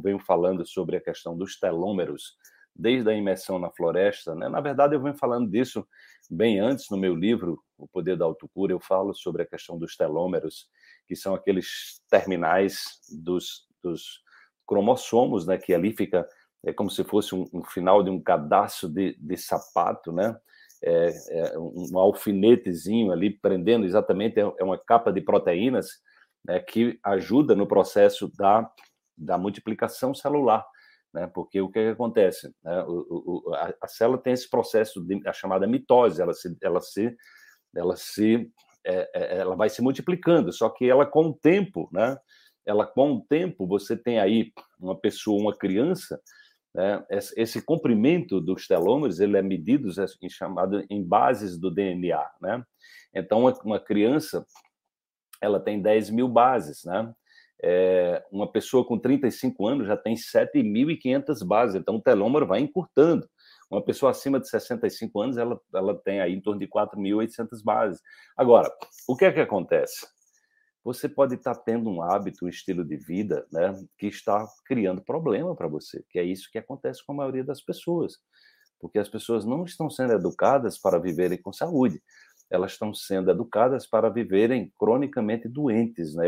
venho falando sobre a questão dos telômeros, desde a imersão na floresta. Né? Na verdade, eu venho falando disso bem antes no meu livro, O Poder da Autocura. Eu falo sobre a questão dos telômeros, que são aqueles terminais dos, dos cromossomos, né? que ali fica é como se fosse um, um final de um cadastro de, de sapato, né? É, é um alfinetezinho ali prendendo exatamente é, é uma capa de proteínas né, que ajuda no processo da, da multiplicação celular, né? Porque o que, que acontece? Né? O, o, a, a, célula tem esse processo de a chamada mitose, ela se, ela se, ela se, é, é, ela vai se multiplicando, só que ela com o tempo, né? Ela com o tempo você tem aí uma pessoa, uma criança né? Esse comprimento dos telômeros ele é medido em chamado em bases do DNA, né? Então uma criança ela tem 10 mil bases, né? É, uma pessoa com 35 anos já tem 7.500 bases, então o telômero vai encurtando. Uma pessoa acima de 65 anos, ela, ela tem aí em torno de 4.800 bases. Agora, o que é que acontece? você pode estar tendo um hábito, um estilo de vida, né, que está criando problema para você, que é isso que acontece com a maioria das pessoas, porque as pessoas não estão sendo educadas para viverem com saúde, elas estão sendo educadas para viverem cronicamente doentes, né?